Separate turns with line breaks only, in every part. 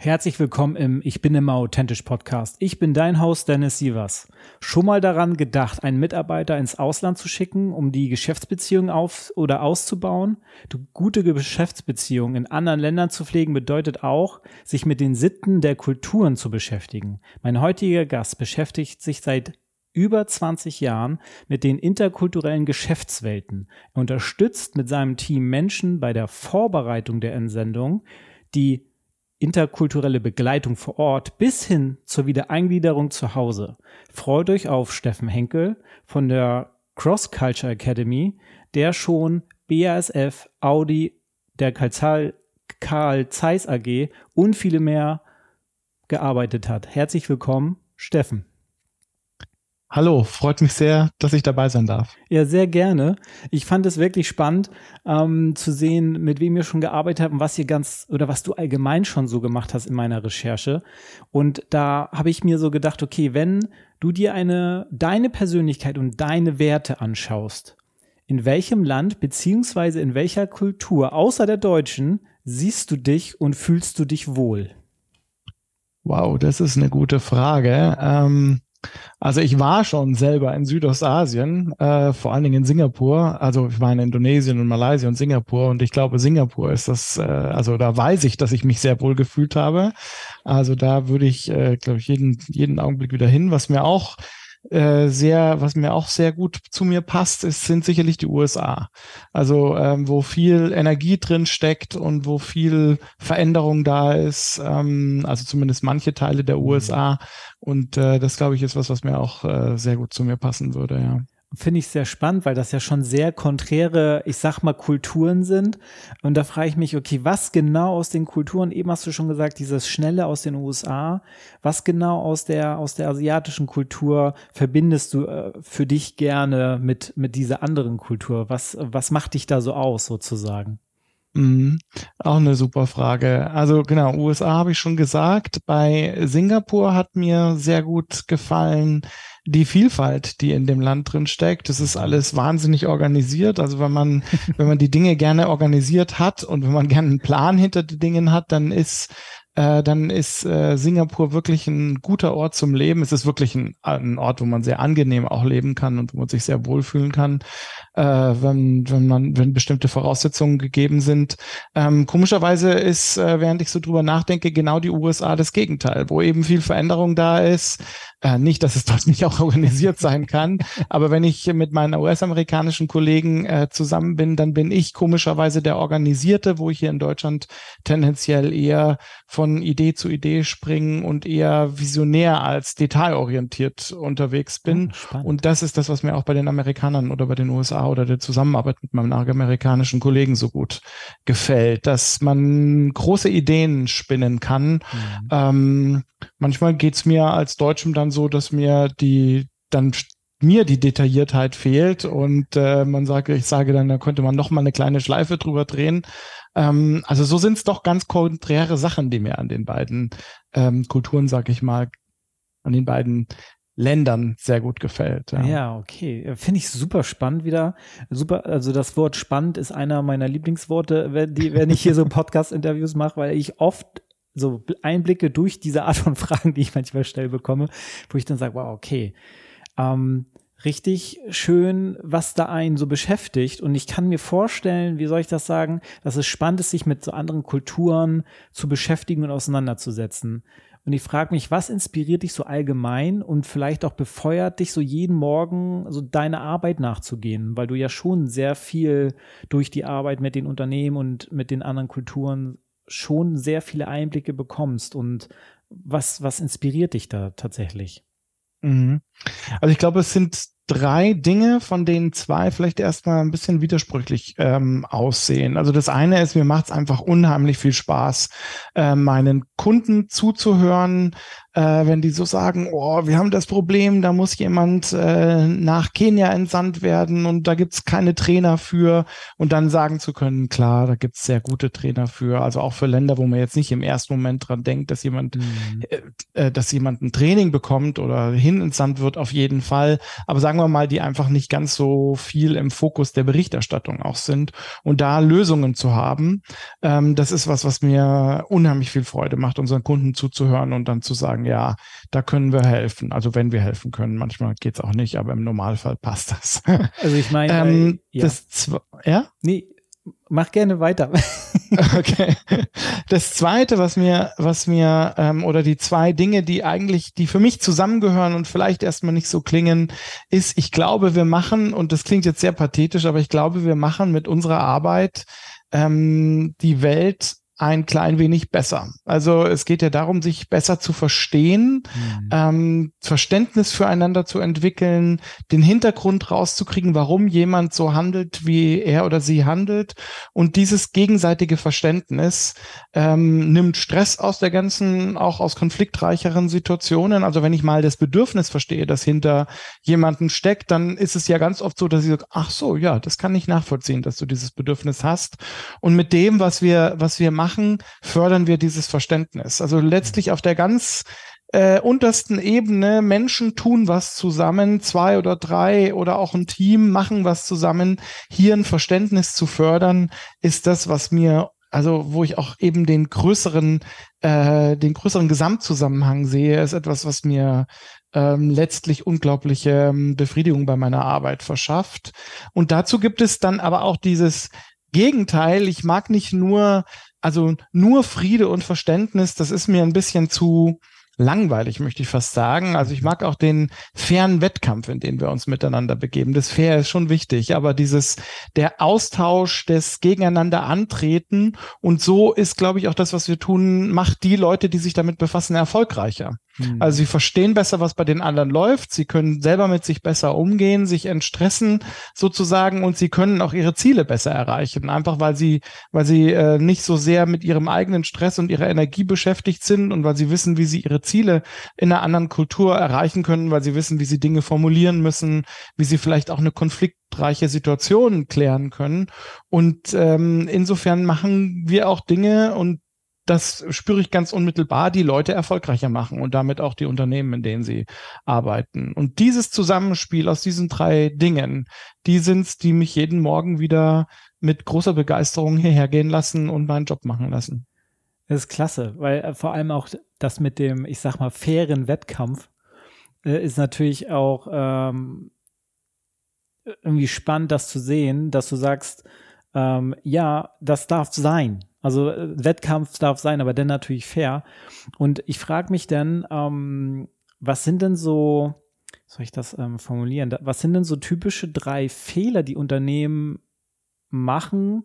Herzlich willkommen im Ich bin immer authentisch Podcast. Ich bin dein Host Dennis Sievers. Schon mal daran gedacht, einen Mitarbeiter ins Ausland zu schicken, um die Geschäftsbeziehungen auf oder auszubauen? Du, gute Geschäftsbeziehungen in anderen Ländern zu pflegen bedeutet auch, sich mit den Sitten der Kulturen zu beschäftigen. Mein heutiger Gast beschäftigt sich seit über 20 Jahren mit den interkulturellen Geschäftswelten. Er unterstützt mit seinem Team Menschen bei der Vorbereitung der Entsendung, die interkulturelle Begleitung vor Ort bis hin zur Wiedereingliederung zu Hause. Freut euch auf Steffen Henkel von der Cross Culture Academy, der schon BASF, Audi, der Karl Zeiss AG und viele mehr gearbeitet hat. Herzlich willkommen, Steffen.
Hallo, freut mich sehr, dass ich dabei sein darf.
Ja, sehr gerne. Ich fand es wirklich spannend ähm, zu sehen, mit wem ihr schon gearbeitet habt und was ihr ganz oder was du allgemein schon so gemacht hast in meiner Recherche. Und da habe ich mir so gedacht, okay, wenn du dir eine deine Persönlichkeit und deine Werte anschaust, in welchem Land beziehungsweise in welcher Kultur außer der deutschen siehst du dich und fühlst du dich wohl?
Wow, das ist eine gute Frage. Ähm also ich war schon selber in Südostasien, äh, vor allen Dingen in Singapur. Also ich war in Indonesien und Malaysia und Singapur und ich glaube, Singapur ist das, äh, also da weiß ich, dass ich mich sehr wohl gefühlt habe. Also da würde ich, äh, glaube ich, jeden, jeden Augenblick wieder hin. Was mir auch äh, sehr, was mir auch sehr gut zu mir passt, ist, sind sicherlich die USA. Also ähm, wo viel Energie drin steckt und wo viel Veränderung da ist, ähm, also zumindest manche Teile der USA. Und äh, das, glaube ich, ist was, was mir auch äh, sehr gut zu mir passen würde, ja.
Finde ich sehr spannend, weil das ja schon sehr konträre, ich sag mal, Kulturen sind. Und da frage ich mich, okay, was genau aus den Kulturen, eben hast du schon gesagt, dieses Schnelle aus den USA, was genau aus der, aus der asiatischen Kultur verbindest du äh, für dich gerne mit, mit dieser anderen Kultur? Was, was macht dich da so aus, sozusagen?
Mhm. Auch eine super Frage. Also genau, USA habe ich schon gesagt. Bei Singapur hat mir sehr gut gefallen die Vielfalt, die in dem Land drin steckt. Das ist alles wahnsinnig organisiert. Also wenn man, wenn man die Dinge gerne organisiert hat und wenn man gerne einen Plan hinter den Dingen hat, dann ist äh, dann ist äh, Singapur wirklich ein guter Ort zum Leben. Es ist wirklich ein, ein, Ort, wo man sehr angenehm auch leben kann und wo man sich sehr wohlfühlen kann, äh, wenn, wenn man, wenn bestimmte Voraussetzungen gegeben sind. Ähm, komischerweise ist, äh, während ich so drüber nachdenke, genau die USA das Gegenteil, wo eben viel Veränderung da ist, äh, nicht, dass es dort nicht auch organisiert sein kann, aber wenn ich mit meinen US-amerikanischen Kollegen äh, zusammen bin, dann bin ich komischerweise der Organisierte, wo ich hier in Deutschland tendenziell eher von Idee zu Idee springen und eher visionär als detailorientiert unterwegs bin. Oh, und das ist das, was mir auch bei den Amerikanern oder bei den USA oder der Zusammenarbeit mit meinen amerikanischen Kollegen so gut gefällt, dass man große Ideen spinnen kann. Mhm. Ähm, manchmal geht's mir als Deutschem dann so, dass mir die dann mir die Detailliertheit fehlt und äh, man sagt, ich sage dann, da könnte man noch mal eine kleine Schleife drüber drehen. Ähm, also so sind es doch ganz konträre Sachen, die mir an den beiden ähm, Kulturen, sag ich mal, an den beiden Ländern sehr gut gefällt.
Ja, ja okay. Finde ich super spannend wieder. Super, also das Wort spannend ist einer meiner Lieblingsworte, wenn, die, wenn ich hier so Podcast-Interviews mache, weil ich oft so Einblicke durch diese Art von Fragen, die ich manchmal stelle bekomme, wo ich dann sage, wow, okay, ähm, richtig schön, was da einen so beschäftigt. Und ich kann mir vorstellen, wie soll ich das sagen, dass es spannend ist, sich mit so anderen Kulturen zu beschäftigen und auseinanderzusetzen. Und ich frage mich, was inspiriert dich so allgemein und vielleicht auch befeuert dich so jeden Morgen so deine Arbeit nachzugehen, weil du ja schon sehr viel durch die Arbeit mit den Unternehmen und mit den anderen Kulturen schon sehr viele Einblicke bekommst. Und was, was inspiriert dich da tatsächlich?
Mhm. Also ich glaube, es sind drei Dinge, von denen zwei vielleicht erstmal ein bisschen widersprüchlich ähm, aussehen. Also das eine ist, mir macht es einfach unheimlich viel Spaß, äh, meinen Kunden zuzuhören, äh, wenn die so sagen, oh, wir haben das Problem, da muss jemand äh, nach Kenia entsandt werden und da gibt's keine Trainer für und dann sagen zu können, klar, da gibt's sehr gute Trainer für, also auch für Länder, wo man jetzt nicht im ersten Moment dran denkt, dass jemand, mhm. äh, äh dass jemand ein Training bekommt oder hin entsandt wird, auf jeden Fall. Aber sagen wir mal, die einfach nicht ganz so viel im Fokus der Berichterstattung auch sind und da Lösungen zu haben, ähm, das ist was, was mir unheimlich viel Freude macht, unseren Kunden zuzuhören und dann zu sagen, ja, da können wir helfen. Also wenn wir helfen können, manchmal geht's auch nicht, aber im Normalfall passt das.
Also ich meine, ähm,
ja. das ja?
Nee, mach gerne weiter.
okay. Das zweite, was mir, was mir, ähm, oder die zwei Dinge, die eigentlich, die für mich zusammengehören und vielleicht erstmal nicht so klingen, ist, ich glaube, wir machen, und das klingt jetzt sehr pathetisch, aber ich glaube, wir machen mit unserer Arbeit ähm, die Welt ein klein wenig besser. Also es geht ja darum, sich besser zu verstehen, mhm. ähm, Verständnis füreinander zu entwickeln, den Hintergrund rauszukriegen, warum jemand so handelt, wie er oder sie handelt. Und dieses gegenseitige Verständnis ähm, nimmt Stress aus der ganzen, auch aus konfliktreicheren Situationen. Also wenn ich mal das Bedürfnis verstehe, das hinter jemanden steckt, dann ist es ja ganz oft so, dass ich sage, ach so, ja, das kann ich nachvollziehen, dass du dieses Bedürfnis hast. Und mit dem, was wir, was wir machen, machen, fördern wir dieses Verständnis. Also letztlich auf der ganz äh, untersten Ebene, Menschen tun was zusammen, zwei oder drei oder auch ein Team machen was zusammen. Hier ein Verständnis zu fördern, ist das, was mir also wo ich auch eben den größeren, äh, den größeren Gesamtzusammenhang sehe, ist etwas, was mir ähm, letztlich unglaubliche ähm, Befriedigung bei meiner Arbeit verschafft. Und dazu gibt es dann aber auch dieses Gegenteil. Ich mag nicht nur also nur Friede und Verständnis, das ist mir ein bisschen zu langweilig, möchte ich fast sagen. Also ich mag auch den fairen Wettkampf, in den wir uns miteinander begeben. Das Fair ist schon wichtig, aber dieses, der Austausch des Gegeneinander antreten und so ist, glaube ich, auch das, was wir tun, macht die Leute, die sich damit befassen, erfolgreicher. Mhm. Also sie verstehen besser, was bei den anderen läuft. Sie können selber mit sich besser umgehen, sich entstressen sozusagen und sie können auch ihre Ziele besser erreichen. Einfach weil sie, weil sie äh, nicht so sehr mit ihrem eigenen Stress und ihrer Energie beschäftigt sind und weil sie wissen, wie sie ihre Ziele in einer anderen Kultur erreichen können, weil sie wissen, wie sie Dinge formulieren müssen, wie sie vielleicht auch eine konfliktreiche Situation klären können. Und ähm, insofern machen wir auch Dinge und das spüre ich ganz unmittelbar, die Leute erfolgreicher machen und damit auch die Unternehmen, in denen sie arbeiten. Und dieses Zusammenspiel aus diesen drei Dingen, die sind's, die mich jeden Morgen wieder mit großer Begeisterung hierher gehen lassen und meinen Job machen lassen.
Das ist klasse, weil äh, vor allem auch das mit dem, ich sag mal, fairen Wettkampf äh, ist natürlich auch ähm, irgendwie spannend, das zu sehen, dass du sagst, ähm, ja, das darf sein. Also äh, Wettkampf darf sein, aber dann natürlich fair. Und ich frage mich dann, ähm, was sind denn so, soll ich das ähm, formulieren? Was sind denn so typische drei Fehler, die Unternehmen machen?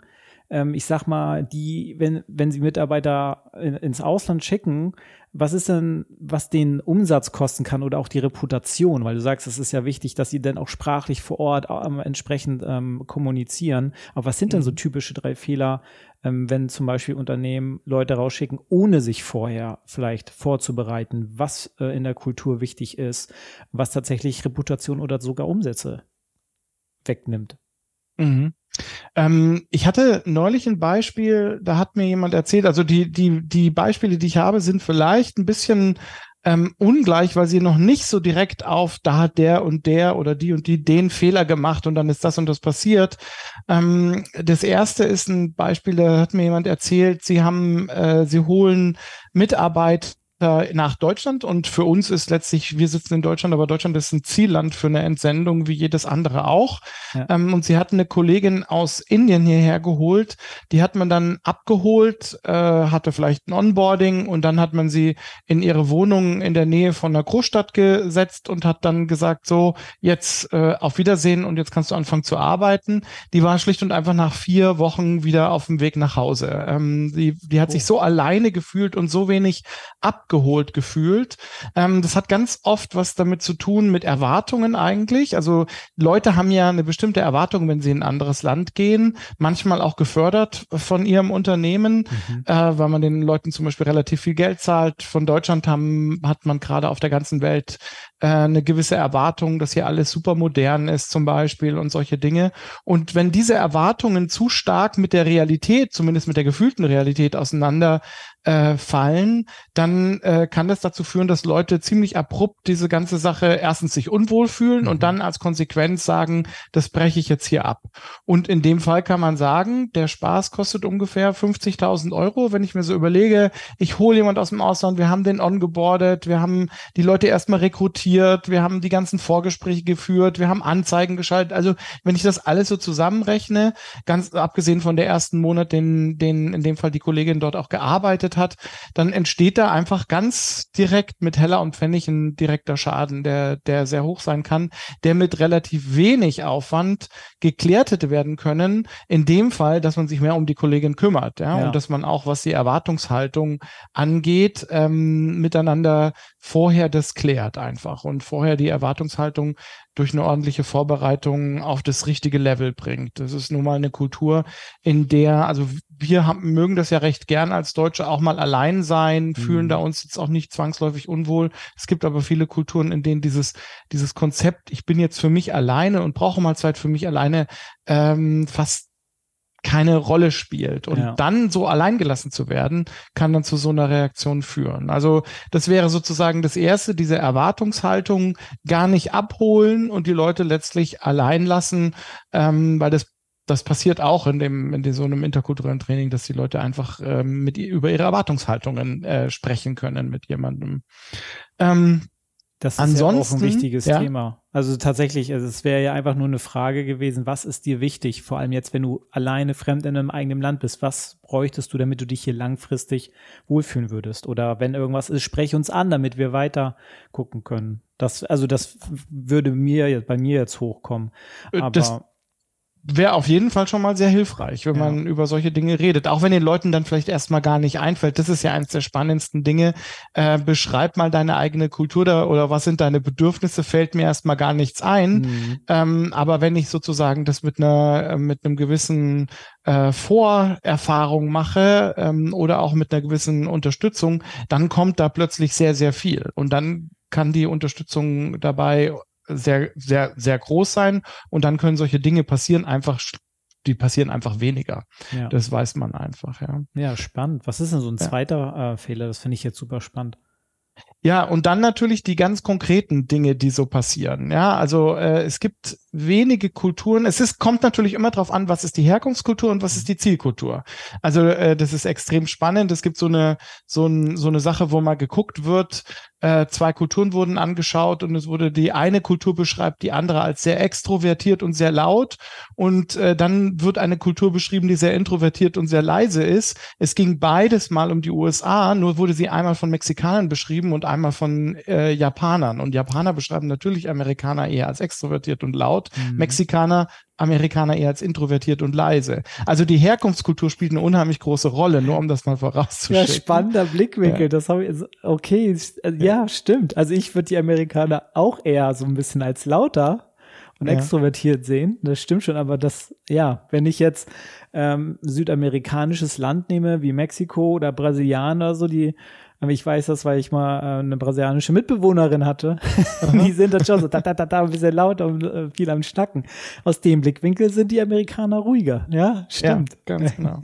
Ähm, ich sag mal, die, wenn, wenn sie Mitarbeiter in, ins Ausland schicken, was ist denn, was den Umsatz kosten kann oder auch die Reputation? Weil du sagst, es ist ja wichtig, dass sie dann auch sprachlich vor Ort ähm, entsprechend ähm, kommunizieren. Aber was sind denn so mhm. typische drei Fehler, ähm, wenn zum Beispiel Unternehmen Leute rausschicken, ohne sich vorher vielleicht vorzubereiten, was äh, in der Kultur wichtig ist, was tatsächlich Reputation oder sogar Umsätze wegnimmt?
Mhm. Ähm, ich hatte neulich ein Beispiel, da hat mir jemand erzählt, also die, die, die Beispiele, die ich habe, sind vielleicht ein bisschen ähm, ungleich, weil sie noch nicht so direkt auf, da hat der und der oder die und die den Fehler gemacht und dann ist das und das passiert. Ähm, das erste ist ein Beispiel, da hat mir jemand erzählt, sie haben, äh, sie holen Mitarbeiter nach Deutschland und für uns ist letztlich, wir sitzen in Deutschland, aber Deutschland ist ein Zielland für eine Entsendung wie jedes andere auch. Ja. Ähm, und sie hatten eine Kollegin aus Indien hierher geholt, die hat man dann abgeholt, äh, hatte vielleicht ein Onboarding und dann hat man sie in ihre Wohnung in der Nähe von einer Großstadt gesetzt und hat dann gesagt, so, jetzt äh, auf Wiedersehen und jetzt kannst du anfangen zu arbeiten. Die war schlicht und einfach nach vier Wochen wieder auf dem Weg nach Hause. Ähm, die, die hat oh. sich so alleine gefühlt und so wenig abgeholt gefühlt. Ähm, das hat ganz oft was damit zu tun mit Erwartungen eigentlich. Also Leute haben ja eine bestimmte Erwartung, wenn sie in ein anderes Land gehen, manchmal auch gefördert von ihrem Unternehmen, mhm. äh, weil man den Leuten zum Beispiel relativ viel Geld zahlt. Von Deutschland haben, hat man gerade auf der ganzen Welt äh, eine gewisse Erwartung, dass hier alles super modern ist zum Beispiel und solche Dinge. Und wenn diese Erwartungen zu stark mit der Realität, zumindest mit der gefühlten Realität auseinander äh, fallen, dann äh, kann das dazu führen, dass Leute ziemlich abrupt diese ganze Sache erstens sich unwohl fühlen mhm. und dann als Konsequenz sagen, das breche ich jetzt hier ab. Und in dem Fall kann man sagen, der Spaß kostet ungefähr 50.000 Euro. Wenn ich mir so überlege, ich hole jemand aus dem Ausland, wir haben den ongeboardet, wir haben die Leute erstmal rekrutiert, wir haben die ganzen Vorgespräche geführt, wir haben Anzeigen geschaltet. Also wenn ich das alles so zusammenrechne, ganz abgesehen von der ersten Monat, den, den in dem Fall die Kollegin dort auch gearbeitet gearbeitet hat, dann entsteht da einfach ganz direkt mit Heller und Pfennig ein direkter Schaden, der, der sehr hoch sein kann, der mit relativ wenig Aufwand geklärt hätte werden können. In dem Fall, dass man sich mehr um die Kollegin kümmert, ja, ja. und dass man auch, was die Erwartungshaltung angeht, ähm, miteinander vorher das klärt einfach und vorher die Erwartungshaltung durch eine ordentliche Vorbereitung auf das richtige Level bringt. Das ist nun mal eine Kultur, in der, also wir haben, mögen das ja recht gern als Deutsche auch mal allein sein, fühlen mhm. da uns jetzt auch nicht zwangsläufig unwohl. Es gibt aber viele Kulturen, in denen dieses, dieses Konzept, ich bin jetzt für mich alleine und brauche mal Zeit für mich alleine, ähm, fast keine Rolle spielt. Und ja. dann so alleingelassen zu werden, kann dann zu so einer Reaktion führen. Also das wäre sozusagen das Erste, diese Erwartungshaltung gar nicht abholen und die Leute letztlich allein lassen, ähm, weil das das passiert auch in dem in so einem interkulturellen Training, dass die Leute einfach ähm, mit über ihre Erwartungshaltungen äh, sprechen können mit jemandem.
Ähm, das ist Ansonsten, ja auch ein wichtiges ja. Thema. Also tatsächlich, also es wäre ja einfach nur eine Frage gewesen, was ist dir wichtig? Vor allem jetzt, wenn du alleine fremd in einem eigenen Land bist, was bräuchtest du, damit du dich hier langfristig wohlfühlen würdest? Oder wenn irgendwas ist, sprech uns an, damit wir weiter gucken können. Das, also das würde mir bei mir jetzt hochkommen.
Äh, Aber das, wäre auf jeden Fall schon mal sehr hilfreich, wenn ja. man über solche Dinge redet. Auch wenn den Leuten dann vielleicht erstmal gar nicht einfällt. Das ist ja eines der spannendsten Dinge. Äh, beschreib mal deine eigene Kultur da, oder was sind deine Bedürfnisse, fällt mir erstmal gar nichts ein. Mhm. Ähm, aber wenn ich sozusagen das mit einer, äh, mit einem gewissen äh, Vorerfahrung mache ähm, oder auch mit einer gewissen Unterstützung, dann kommt da plötzlich sehr, sehr viel. Und dann kann die Unterstützung dabei sehr, sehr, sehr groß sein und dann können solche Dinge passieren, einfach die passieren einfach weniger. Ja. Das weiß man einfach, ja.
Ja, spannend. Was ist denn so ein zweiter ja. äh, Fehler? Das finde ich jetzt super spannend.
Ja, und dann natürlich die ganz konkreten Dinge, die so passieren. Ja, also äh, es gibt wenige Kulturen. Es ist, kommt natürlich immer darauf an, was ist die Herkunftskultur und was ist die Zielkultur. Also äh, das ist extrem spannend. Es gibt so eine so, ein, so eine Sache, wo mal geguckt wird. Äh, zwei Kulturen wurden angeschaut und es wurde die eine Kultur beschreibt die andere als sehr extrovertiert und sehr laut und äh, dann wird eine Kultur beschrieben, die sehr introvertiert und sehr leise ist. Es ging beides mal um die USA, nur wurde sie einmal von Mexikanern beschrieben und einmal von äh, Japanern. Und Japaner beschreiben natürlich Amerikaner eher als extrovertiert und laut, mhm. Mexikaner Amerikaner eher als introvertiert und leise. Also die Herkunftskultur spielt eine unheimlich große Rolle, nur um das mal vorauszuschicken.
Ja, spannender Blickwinkel. Ja. Das habe ich, okay, ja, ja, stimmt. Also ich würde die Amerikaner auch eher so ein bisschen als lauter und ja. extrovertiert sehen. Das stimmt schon, aber das, ja, wenn ich jetzt ähm, südamerikanisches Land nehme, wie Mexiko oder Brasilianer, so die ich weiß das, weil ich mal äh, eine brasilianische Mitbewohnerin hatte. die sind dann schon so da, da, da, da, ein bisschen laut und äh, viel am Schnacken. Aus dem Blickwinkel sind die Amerikaner ruhiger. Ja, stimmt.
Ja, ganz genau.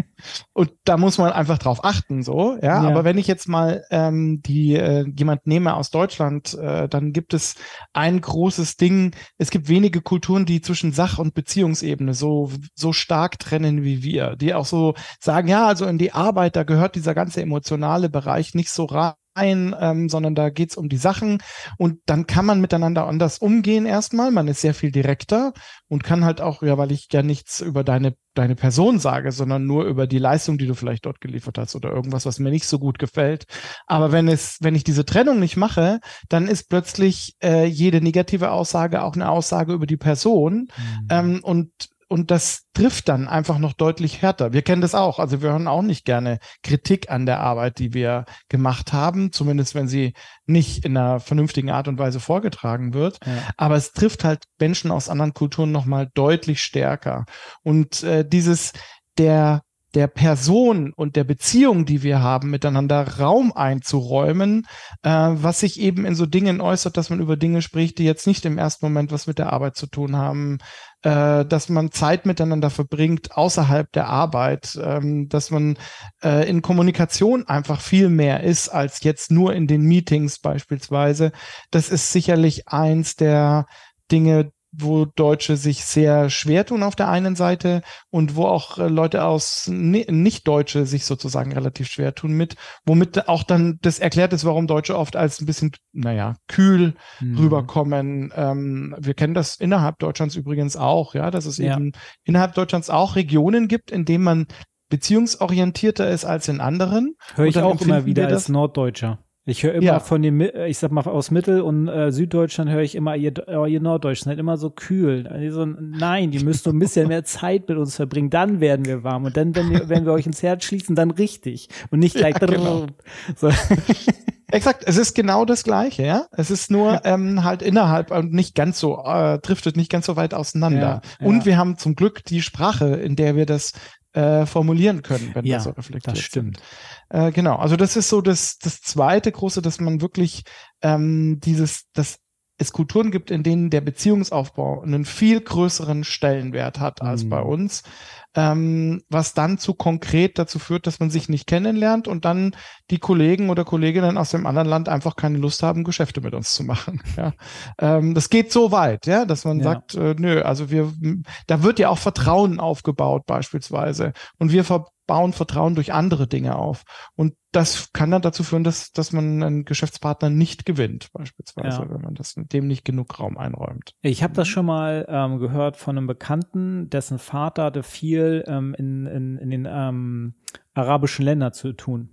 Und da muss man einfach drauf achten, so, ja. ja. Aber wenn ich jetzt mal ähm, die äh, jemand nehme aus Deutschland, äh, dann gibt es ein großes Ding. Es gibt wenige Kulturen, die zwischen Sach- und Beziehungsebene so so stark trennen wie wir, die auch so sagen, ja, also in die Arbeit, da gehört dieser ganze emotionale Bereich nicht so rein ein, ähm, sondern da geht's um die Sachen und dann kann man miteinander anders umgehen erstmal. Man ist sehr viel direkter und kann halt auch, ja, weil ich ja nichts über deine, deine Person sage, sondern nur über die Leistung, die du vielleicht dort geliefert hast oder irgendwas, was mir nicht so gut gefällt. Aber wenn es, wenn ich diese Trennung nicht mache, dann ist plötzlich äh, jede negative Aussage auch eine Aussage über die Person. Mhm. Ähm, und und das trifft dann einfach noch deutlich härter. Wir kennen das auch. Also wir hören auch nicht gerne Kritik an der Arbeit, die wir gemacht haben, zumindest wenn sie nicht in einer vernünftigen Art und Weise vorgetragen wird. Ja. Aber es trifft halt Menschen aus anderen Kulturen nochmal deutlich stärker. Und äh, dieses der der Person und der Beziehung, die wir haben, miteinander Raum einzuräumen, äh, was sich eben in so Dingen äußert, dass man über Dinge spricht, die jetzt nicht im ersten Moment was mit der Arbeit zu tun haben, äh, dass man Zeit miteinander verbringt außerhalb der Arbeit, ähm, dass man äh, in Kommunikation einfach viel mehr ist als jetzt nur in den Meetings beispielsweise. Das ist sicherlich eins der Dinge, wo Deutsche sich sehr schwer tun auf der einen Seite und wo auch äh, Leute aus Nicht-Deutsche sich sozusagen relativ schwer tun mit, womit auch dann das erklärt ist, warum Deutsche oft als ein bisschen, naja, kühl mhm. rüberkommen. Ähm, wir kennen das innerhalb Deutschlands übrigens auch, ja, dass es ja. eben innerhalb Deutschlands auch Regionen gibt, in denen man beziehungsorientierter ist als in anderen.
Höre ich auch immer wieder als Norddeutscher. Ich höre immer ja. von den, ich sag mal, aus Mittel- und äh, Süddeutschland höre ich immer, ihr, oh, ihr Norddeutschen seid immer so kühl. Also, nein, die müsst ein bisschen mehr Zeit mit uns verbringen, dann werden wir warm. Und dann, wenn wir, wenn wir euch ins Herz schließen, dann richtig. Und nicht gleich. Ja, genau.
so. Exakt, es ist genau das Gleiche, ja. Es ist nur ähm, halt innerhalb und nicht ganz so, äh, driftet nicht ganz so weit auseinander. Ja, und wir haben zum Glück die Sprache, in der wir das äh, formulieren können, wenn
ja,
wir so
reflektiert das stimmt. Sind.
Äh, genau, also das ist so das, das zweite große, dass man wirklich ähm, dieses, das es Kulturen gibt, in denen der Beziehungsaufbau einen viel größeren Stellenwert hat als mhm. bei uns ähm, was dann zu konkret dazu führt, dass man sich nicht kennenlernt und dann die Kollegen oder Kolleginnen aus dem anderen Land einfach keine Lust haben, Geschäfte mit uns zu machen. Ja. Ähm, das geht so weit, ja, dass man ja. sagt, äh, nö, also wir, da wird ja auch Vertrauen aufgebaut beispielsweise und wir ver bauen Vertrauen durch andere Dinge auf. Und das kann dann dazu führen, dass, dass man einen Geschäftspartner nicht gewinnt, beispielsweise, ja. wenn man das dem nicht genug Raum einräumt.
Ich habe das schon mal ähm, gehört von einem Bekannten, dessen Vater hatte viel ähm, in, in, in den ähm, arabischen Ländern zu tun.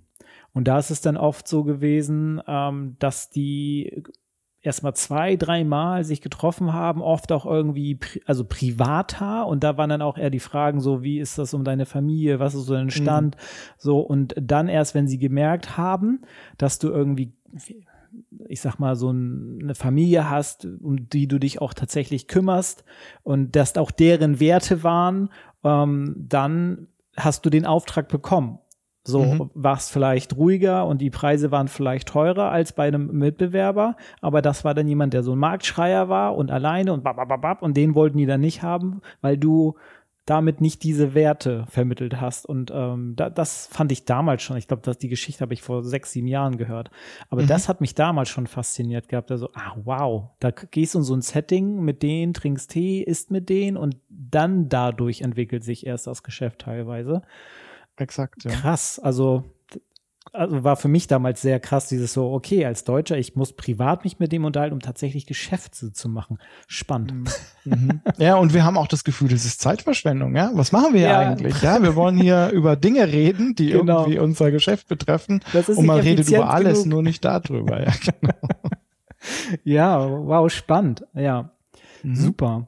Und da ist es dann oft so gewesen, ähm, dass die erstmal zwei, dreimal sich getroffen haben, oft auch irgendwie, also privater. Und da waren dann auch eher die Fragen so, wie ist das um deine Familie, was ist so dein mhm. Stand? Mhm. So, und dann erst, wenn sie gemerkt haben, dass du irgendwie, ich sag mal, so eine Familie hast, um die du dich auch tatsächlich kümmerst und das auch deren Werte waren, ähm, dann hast du den Auftrag bekommen. So mhm. war es vielleicht ruhiger und die Preise waren vielleicht teurer als bei einem Mitbewerber, aber das war dann jemand, der so ein Marktschreier war und alleine und babababab und den wollten die dann nicht haben, weil du damit nicht diese Werte vermittelt hast. Und ähm, da, das fand ich damals schon. Ich glaube, die Geschichte habe ich vor sechs, sieben Jahren gehört. Aber mhm. das hat mich damals schon fasziniert gehabt. Also, ah, wow, da gehst du in so ein Setting mit denen, trinkst Tee, isst mit denen und dann dadurch entwickelt sich erst das Geschäft teilweise.
Exakt,
ja. Krass, also, also war für mich damals sehr krass, dieses so, okay, als Deutscher, ich muss privat mich mit dem unterhalten, um tatsächlich Geschäfte zu machen. Spannend.
Mhm. mhm. ja, und wir haben auch das Gefühl, das ist Zeitverschwendung, ja? Was machen wir ja. eigentlich? Ja, wir wollen hier über Dinge reden, die genau. irgendwie unser Geschäft betreffen. und man redet über alles, genug. nur nicht darüber, ja, genau.
ja, wow, spannend. Ja, mhm. super.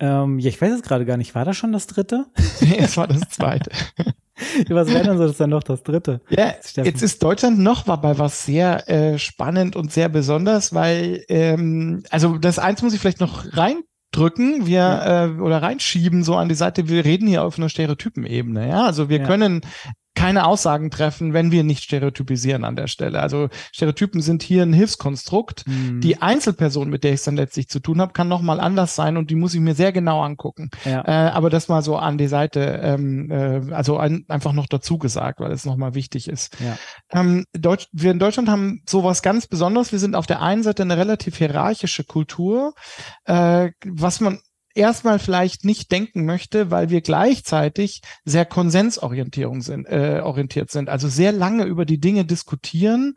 Ähm, ja, ich weiß es gerade gar nicht. War das schon das dritte?
nee, es war das zweite.
was wäre denn so das dann noch das dritte?
Ja, jetzt ist Deutschland noch bei was sehr äh, spannend und sehr besonders, weil, ähm, also das eins muss ich vielleicht noch reindrücken, wir ja. äh, oder reinschieben so an die Seite, wir reden hier auf einer Stereotypenebene, ja. Also wir ja. können keine Aussagen treffen, wenn wir nicht stereotypisieren an der Stelle. Also Stereotypen sind hier ein Hilfskonstrukt. Mhm. Die Einzelperson, mit der ich es dann letztlich zu tun habe, kann nochmal anders sein und die muss ich mir sehr genau angucken. Ja. Äh, aber das mal so an die Seite, ähm, äh, also ein, einfach noch dazu gesagt, weil es nochmal wichtig ist. Ja. Ähm, Deutsch, wir in Deutschland haben sowas ganz Besonderes. Wir sind auf der einen Seite eine relativ hierarchische Kultur, äh, was man erstmal vielleicht nicht denken möchte, weil wir gleichzeitig sehr konsensorientiert sind, äh, orientiert sind, also sehr lange über die Dinge diskutieren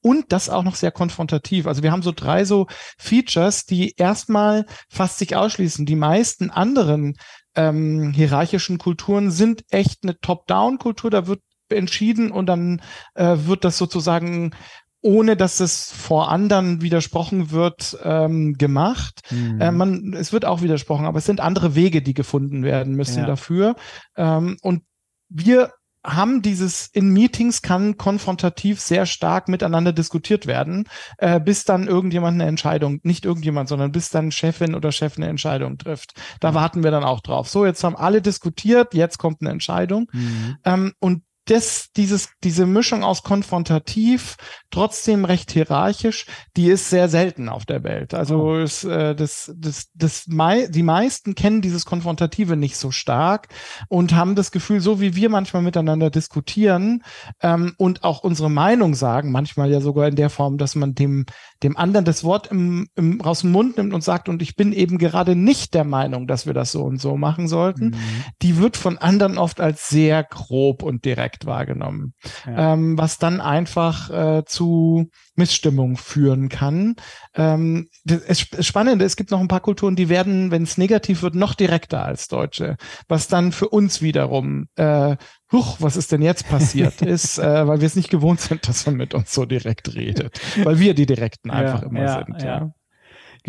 und das auch noch sehr konfrontativ. Also wir haben so drei so Features, die erstmal fast sich ausschließen. Die meisten anderen ähm, hierarchischen Kulturen sind echt eine Top-Down-Kultur. Da wird entschieden und dann äh, wird das sozusagen ohne dass es vor anderen widersprochen wird, ähm, gemacht. Mhm. Äh, man, es wird auch widersprochen, aber es sind andere Wege, die gefunden werden müssen ja. dafür. Ähm, und wir haben dieses in Meetings kann konfrontativ sehr stark miteinander diskutiert werden, äh, bis dann irgendjemand eine Entscheidung, nicht irgendjemand, sondern bis dann Chefin oder Chef eine Entscheidung trifft. Da mhm. warten wir dann auch drauf. So, jetzt haben alle diskutiert, jetzt kommt eine Entscheidung. Mhm. Ähm, und das, dieses, diese Mischung aus konfrontativ, trotzdem recht hierarchisch, die ist sehr selten auf der Welt. Also oh. ist, äh, das, das, das mei die meisten kennen dieses Konfrontative nicht so stark und haben das Gefühl, so wie wir manchmal miteinander diskutieren ähm, und auch unsere Meinung sagen, manchmal ja sogar in der Form, dass man dem, dem anderen das Wort im, im, aus dem Mund nimmt und sagt, und ich bin eben gerade nicht der Meinung, dass wir das so und so machen sollten, mhm. die wird von anderen oft als sehr grob und direkt wahrgenommen, ja. ähm, was dann einfach äh, zu Missstimmung führen kann. Ähm, das Spannende, es gibt noch ein paar Kulturen, die werden, wenn es negativ wird, noch direkter als Deutsche, was dann für uns wiederum äh, Huch, was ist denn jetzt passiert ist, äh, weil wir es nicht gewohnt sind, dass man mit uns so direkt redet, weil wir die Direkten einfach ja, immer ja, sind. Ja.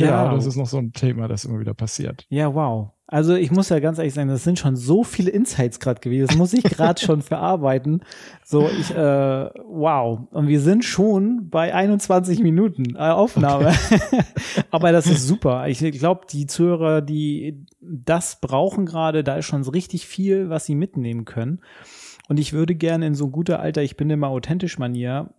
Ja. Ja, das ist noch so ein Thema, das immer wieder passiert.
Ja, wow. Also ich muss ja ganz ehrlich sagen, das sind schon so viele Insights gerade gewesen. Das muss ich gerade schon verarbeiten. So, ich, äh, wow. Und wir sind schon bei 21 Minuten äh, Aufnahme. Okay. Aber das ist super. Ich glaube, die Zuhörer, die das brauchen gerade, da ist schon so richtig viel, was sie mitnehmen können. Und ich würde gerne in so guter Alter, ich bin immer authentisch Manier,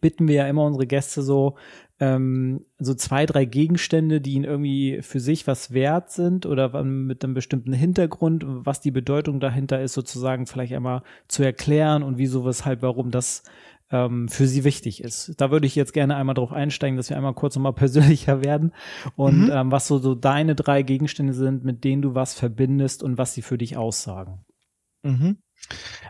bitten wir ja immer unsere Gäste so, ähm, so zwei, drei Gegenstände, die ihnen irgendwie für sich was wert sind oder mit einem bestimmten Hintergrund, was die Bedeutung dahinter ist, sozusagen vielleicht einmal zu erklären und wieso, weshalb, warum das ähm, für sie wichtig ist. Da würde ich jetzt gerne einmal drauf einsteigen, dass wir einmal kurz nochmal persönlicher werden und mhm. ähm, was so, so deine drei Gegenstände sind, mit denen du was verbindest und was sie für dich aussagen.
Mhm.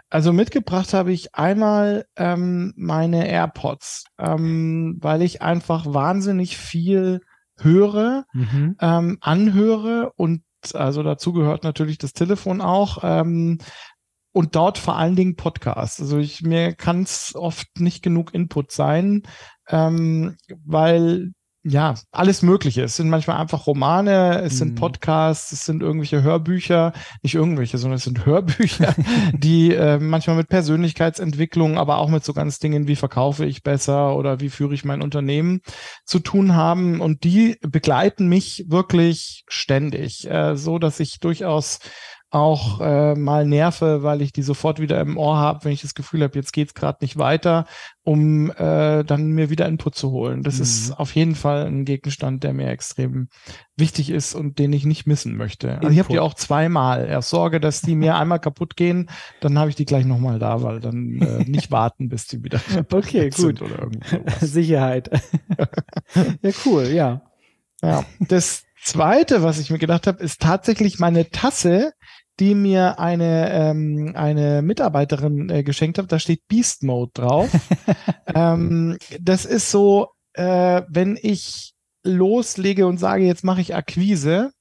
Also mitgebracht habe ich einmal ähm, meine AirPods, ähm, weil ich einfach wahnsinnig viel höre, mhm. ähm, anhöre und also dazu gehört natürlich das Telefon auch. Ähm, und dort vor allen Dingen Podcasts. Also ich mir kann es oft nicht genug Input sein, ähm, weil ja, alles Mögliche. Es sind manchmal einfach Romane, es mhm. sind Podcasts, es sind irgendwelche Hörbücher, nicht irgendwelche, sondern es sind Hörbücher, die äh, manchmal mit Persönlichkeitsentwicklung, aber auch mit so ganz Dingen wie verkaufe ich besser oder wie führe ich mein Unternehmen zu tun haben. Und die begleiten mich wirklich ständig, äh, so dass ich durchaus auch äh, mal nerve, weil ich die sofort wieder im Ohr habe, wenn ich das Gefühl habe, jetzt geht's gerade nicht weiter, um äh, dann mir wieder Input zu holen. Das mhm. ist auf jeden Fall ein Gegenstand, der mir extrem wichtig ist und den ich nicht missen möchte. Also ich habe die auch zweimal. Erst Sorge, dass die mir einmal kaputt gehen, dann habe ich die gleich nochmal da, weil dann äh, nicht warten, bis die wieder
okay, gut. oder Sicherheit. ja, cool, ja.
Ja, das Zweite, was ich mir gedacht habe, ist tatsächlich meine Tasse, die mir eine, ähm, eine Mitarbeiterin äh, geschenkt hat. Da steht Beast Mode drauf. ähm, das ist so, äh, wenn ich loslege und sage, jetzt mache ich Akquise,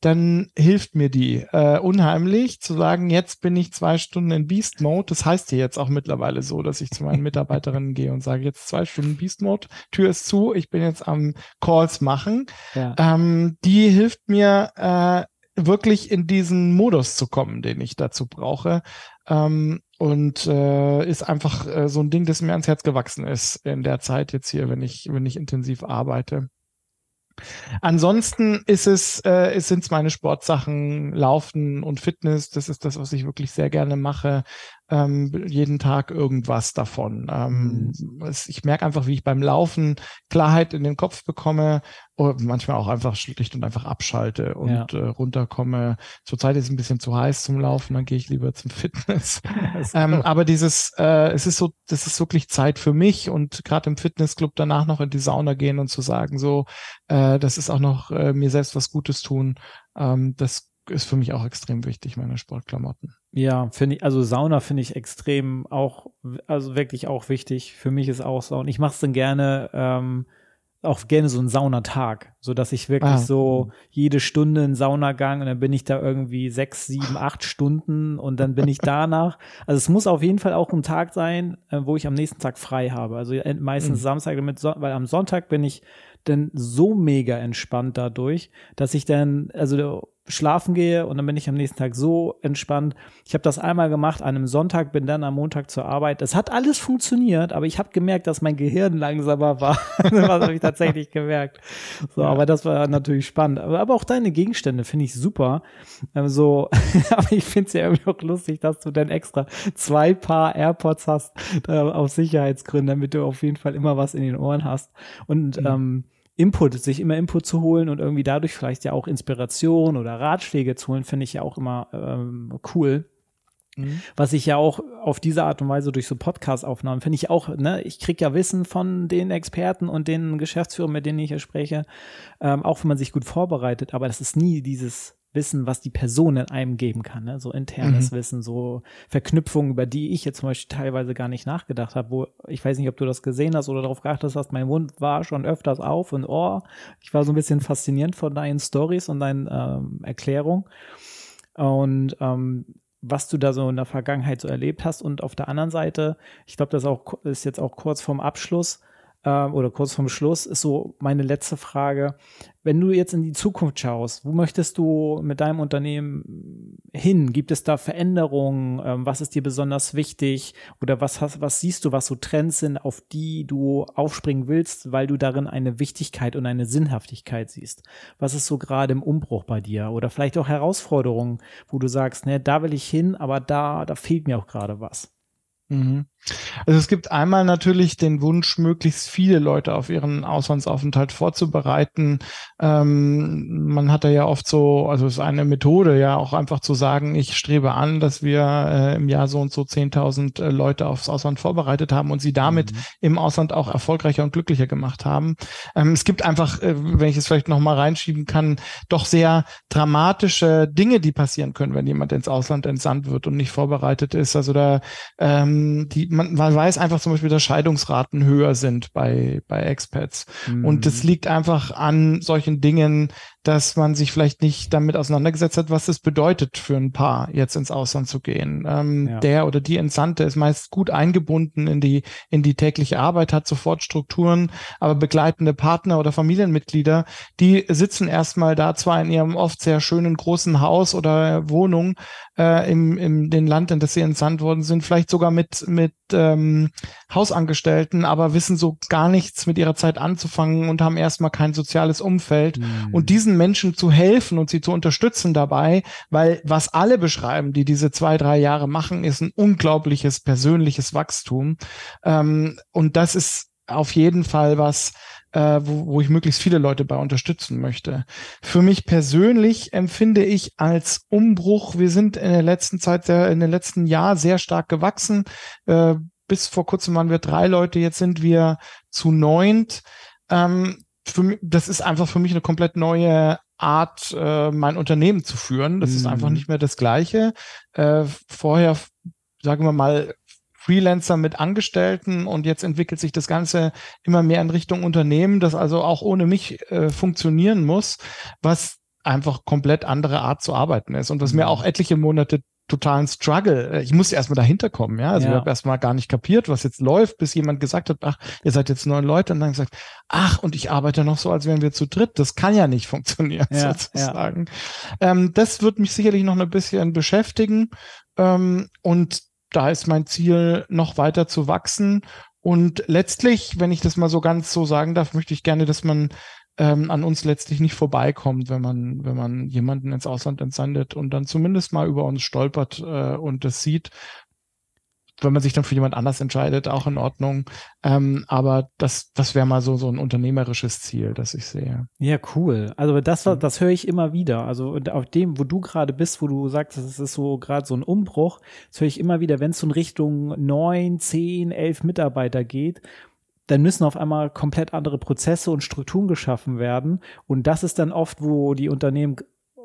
dann hilft mir die äh, unheimlich zu sagen, jetzt bin ich zwei Stunden in Beast Mode. Das heißt ja jetzt auch mittlerweile so, dass ich zu meinen Mitarbeiterinnen gehe und sage, jetzt zwei Stunden Beast Mode, Tür ist zu, ich bin jetzt am Calls machen. Ja. Ähm, die hilft mir äh, wirklich in diesen Modus zu kommen, den ich dazu brauche. Ähm, und äh, ist einfach äh, so ein Ding, das mir ans Herz gewachsen ist in der Zeit jetzt hier, wenn ich, wenn ich intensiv arbeite. Ansonsten ist es, äh, sind es meine Sportsachen, Laufen und Fitness. Das ist das, was ich wirklich sehr gerne mache. Ähm, jeden Tag irgendwas davon. Ähm, mhm. ich merke einfach, wie ich beim Laufen Klarheit in den Kopf bekomme oder manchmal auch einfach schlicht und einfach abschalte und ja. äh, runterkomme. Zurzeit ist es ein bisschen zu heiß zum Laufen, dann gehe ich lieber zum Fitness. ähm, aber dieses, äh, es ist so, das ist wirklich Zeit für mich und gerade im Fitnessclub danach noch in die Sauna gehen und zu sagen, so, äh, das ist auch noch äh, mir selbst was Gutes tun. Ähm, das ist für mich auch extrem wichtig, meine Sportklamotten.
Ja, finde ich, also Sauna finde ich extrem auch, also wirklich auch wichtig. Für mich ist auch Sauna. Ich mache es dann gerne, ähm, auch gerne so einen Saunatag, so dass ich wirklich ah. so jede Stunde einen Saunagang und dann bin ich da irgendwie sechs, sieben, acht Stunden und dann bin ich danach. Also es muss auf jeden Fall auch ein Tag sein, äh, wo ich am nächsten Tag frei habe. Also meistens mhm. Samstag, damit, weil am Sonntag bin ich dann so mega entspannt dadurch, dass ich dann, also schlafen gehe und dann bin ich am nächsten Tag so entspannt. Ich habe das einmal gemacht an einem Sonntag, bin dann am Montag zur Arbeit. Das hat alles funktioniert, aber ich habe gemerkt, dass mein Gehirn langsamer war. das habe ich tatsächlich gemerkt. So, ja. aber das war natürlich spannend. Aber, aber auch deine Gegenstände finde ich super. Ähm, so, aber ich finde es ja irgendwie auch lustig, dass du dann extra zwei Paar AirPods hast äh, auf Sicherheitsgründen, damit du auf jeden Fall immer was in den Ohren hast. Und mhm. ähm, Input, sich immer Input zu holen und irgendwie dadurch vielleicht ja auch Inspiration oder Ratschläge zu holen, finde ich ja auch immer ähm, cool. Mhm. Was ich ja auch auf diese Art und Weise durch so Podcast-Aufnahmen finde ich auch, ne, ich kriege ja Wissen von den Experten und den Geschäftsführern, mit denen ich hier spreche, ähm, auch wenn man sich gut vorbereitet, aber das ist nie dieses Wissen, was die Person in einem geben kann, ne? so internes mhm. Wissen, so Verknüpfungen, über die ich jetzt zum Beispiel teilweise gar nicht nachgedacht habe, wo ich weiß nicht, ob du das gesehen hast oder darauf geachtet hast, mein Mund war schon öfters auf und oh, ich war so ein bisschen faszinierend von deinen Stories und deinen ähm, Erklärungen und ähm, was du da so in der Vergangenheit so erlebt hast und auf der anderen Seite, ich glaube, das auch ist jetzt auch kurz vorm Abschluss, ähm, oder kurz vorm Schluss ist so meine letzte Frage. Wenn du jetzt in die Zukunft schaust, wo möchtest du mit deinem Unternehmen hin? Gibt es da Veränderungen? Ähm, was ist dir besonders wichtig? Oder was hast, was siehst du, was so Trends sind, auf die du aufspringen willst, weil du darin eine Wichtigkeit und eine Sinnhaftigkeit siehst? Was ist so gerade im Umbruch bei dir? Oder vielleicht auch Herausforderungen, wo du sagst, ne, da will ich hin, aber da, da fehlt mir auch gerade was?
Mhm. Also es gibt einmal natürlich den Wunsch, möglichst viele Leute auf ihren Auslandsaufenthalt vorzubereiten. Ähm, man hat da ja oft so, also es ist eine Methode, ja auch einfach zu sagen, ich strebe an, dass wir äh, im Jahr so und so 10.000 äh, Leute aufs Ausland vorbereitet haben und sie damit mhm. im Ausland auch erfolgreicher und glücklicher gemacht haben. Ähm, es gibt einfach, äh, wenn ich es vielleicht noch mal reinschieben kann, doch sehr dramatische Dinge, die passieren können, wenn jemand ins Ausland entsandt wird und nicht vorbereitet ist. Also da ähm, die man, man weiß einfach zum Beispiel, dass Scheidungsraten höher sind bei, bei Expats. Mhm. Und das liegt einfach an solchen Dingen, dass man sich vielleicht nicht damit auseinandergesetzt hat, was es bedeutet für ein Paar, jetzt ins Ausland zu gehen. Ähm, ja. Der oder die Entsandte ist meist gut eingebunden in die, in die tägliche Arbeit, hat sofort Strukturen, aber begleitende Partner oder Familienmitglieder, die sitzen erstmal da zwar in ihrem oft sehr schönen großen Haus oder Wohnung äh, im, im den Land, in das sie entsandt worden sind, vielleicht sogar mit, mit ähm, Hausangestellten, aber wissen so gar nichts mit ihrer Zeit anzufangen und haben erstmal kein soziales Umfeld. Mhm. Und diesen diesen Menschen zu helfen und sie zu unterstützen dabei, weil was alle beschreiben, die diese zwei, drei Jahre machen, ist ein unglaubliches persönliches Wachstum. Ähm, und das ist auf jeden Fall was, äh, wo, wo ich möglichst viele Leute bei unterstützen möchte. Für mich persönlich empfinde ich als Umbruch, wir sind in der letzten Zeit, sehr, in den letzten Jahr sehr stark gewachsen. Äh, bis vor kurzem waren wir drei Leute, jetzt sind wir zu neunt. Ähm, für mich, das ist einfach für mich eine komplett neue Art, äh, mein Unternehmen zu führen. Das mhm. ist einfach mhm. nicht mehr das Gleiche. Äh, vorher, sagen wir mal, Freelancer mit Angestellten und jetzt entwickelt sich das Ganze immer mehr in Richtung Unternehmen, das also auch ohne mich äh, funktionieren muss, was einfach komplett andere Art zu arbeiten ist und was mhm. mir auch etliche Monate totalen Struggle. Äh, ich musste erstmal dahinter kommen, ja. Also ja. ich habe erstmal gar nicht kapiert, was jetzt läuft, bis jemand gesagt hat, ach, ihr seid jetzt neun Leute und dann gesagt, ach, und ich arbeite noch so, als wären wir zu dritt. Das kann ja nicht funktionieren, ja, sozusagen. Ja. Ähm, das wird mich sicherlich noch ein bisschen beschäftigen. Ähm, und da ist mein Ziel, noch weiter zu wachsen. Und letztlich, wenn ich das mal so ganz so sagen darf, möchte ich gerne, dass man ähm, an uns letztlich nicht vorbeikommt, wenn man, wenn man jemanden ins Ausland entsendet und dann zumindest mal über uns stolpert äh, und das sieht. wenn man sich dann für jemand anders entscheidet, auch in Ordnung. Ähm, aber das, das wäre mal so, so ein unternehmerisches Ziel, das ich sehe.
Ja, cool. Also das, mhm. das höre ich immer wieder. Also auf dem, wo du gerade bist, wo du sagst, es ist so gerade so ein Umbruch, das höre ich immer wieder, wenn es so in Richtung neun, zehn, elf Mitarbeiter geht, dann müssen auf einmal komplett andere Prozesse und Strukturen geschaffen werden. Und das ist dann oft, wo die Unternehmen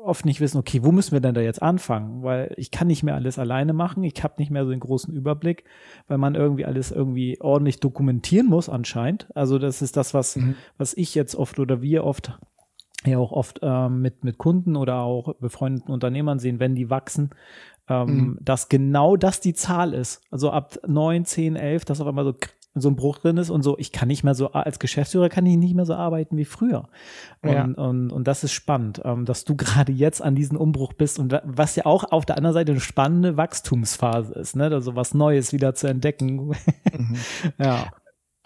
oft nicht wissen, okay, wo müssen wir denn da jetzt anfangen? Weil ich kann nicht mehr alles alleine machen, ich habe nicht mehr so den großen Überblick, weil man irgendwie alles irgendwie ordentlich dokumentieren muss anscheinend. Also das ist das, was, mhm. was ich jetzt oft oder wir oft ja auch oft ähm, mit, mit Kunden oder auch befreundeten Unternehmern sehen, wenn die wachsen, ähm, mhm. dass genau das die Zahl ist. Also ab neun, zehn, elf, dass auf einmal so so ein Bruch drin ist und so, ich kann nicht mehr so, als Geschäftsführer kann ich nicht mehr so arbeiten wie früher. Und, ja. und, und das ist spannend, ähm, dass du gerade jetzt an diesem Umbruch bist und was ja auch auf der anderen Seite eine spannende Wachstumsphase ist, ne, also was Neues wieder zu entdecken. Mhm.
ja.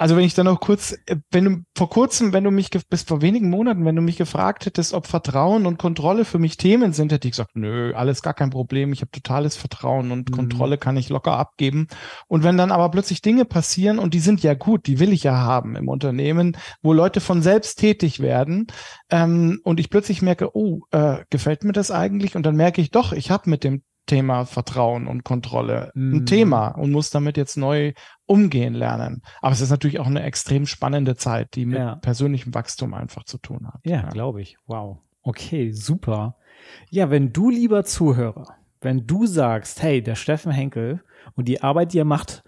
Also wenn ich dann noch kurz, äh, wenn du vor kurzem, wenn du mich bis vor wenigen Monaten, wenn du mich gefragt hättest, ob Vertrauen und Kontrolle für mich Themen sind, hätte ich gesagt, nö, alles gar kein Problem. Ich habe totales Vertrauen und mhm. Kontrolle kann ich locker abgeben. Und wenn dann aber plötzlich Dinge passieren und die sind ja gut, die will ich ja haben im Unternehmen, wo Leute von selbst tätig werden ähm, und ich plötzlich merke, oh, äh, gefällt mir das eigentlich? Und dann merke ich doch, ich habe mit dem Thema Vertrauen und Kontrolle mm. ein mhm. Thema und muss damit jetzt neu umgehen lernen. Aber es ist natürlich auch eine extrem spannende Zeit, die mit ja. persönlichem Wachstum einfach zu tun hat.
Ja, ja. glaube ich. Wow. Okay, super. Ja, wenn du lieber Zuhörer, wenn du sagst, hey, der Steffen Henkel und die Arbeit, die er macht,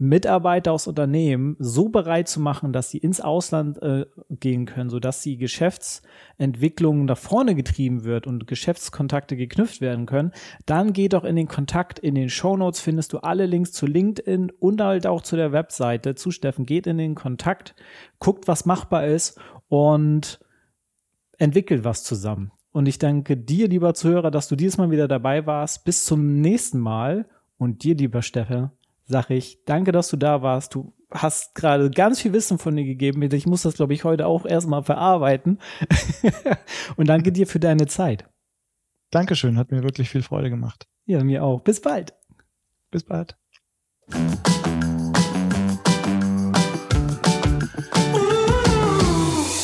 Mitarbeiter aus Unternehmen so bereit zu machen, dass sie ins Ausland äh, gehen können, sodass die Geschäftsentwicklung nach vorne getrieben wird und Geschäftskontakte geknüpft werden können, dann geh doch in den Kontakt. In den Show Notes findest du alle Links zu LinkedIn und halt auch zu der Webseite zu Steffen. Geht in den Kontakt, guckt, was machbar ist und entwickelt was zusammen. Und ich danke dir, lieber Zuhörer, dass du dieses Mal wieder dabei warst. Bis zum nächsten Mal. Und dir, lieber Steffen, sag ich, danke, dass du da warst. Du hast gerade ganz viel Wissen von dir gegeben. Ich muss das, glaube ich, heute auch erstmal verarbeiten. Und danke dir für deine Zeit.
Dankeschön, hat mir wirklich viel Freude gemacht.
Ja, mir auch. Bis bald.
Bis bald.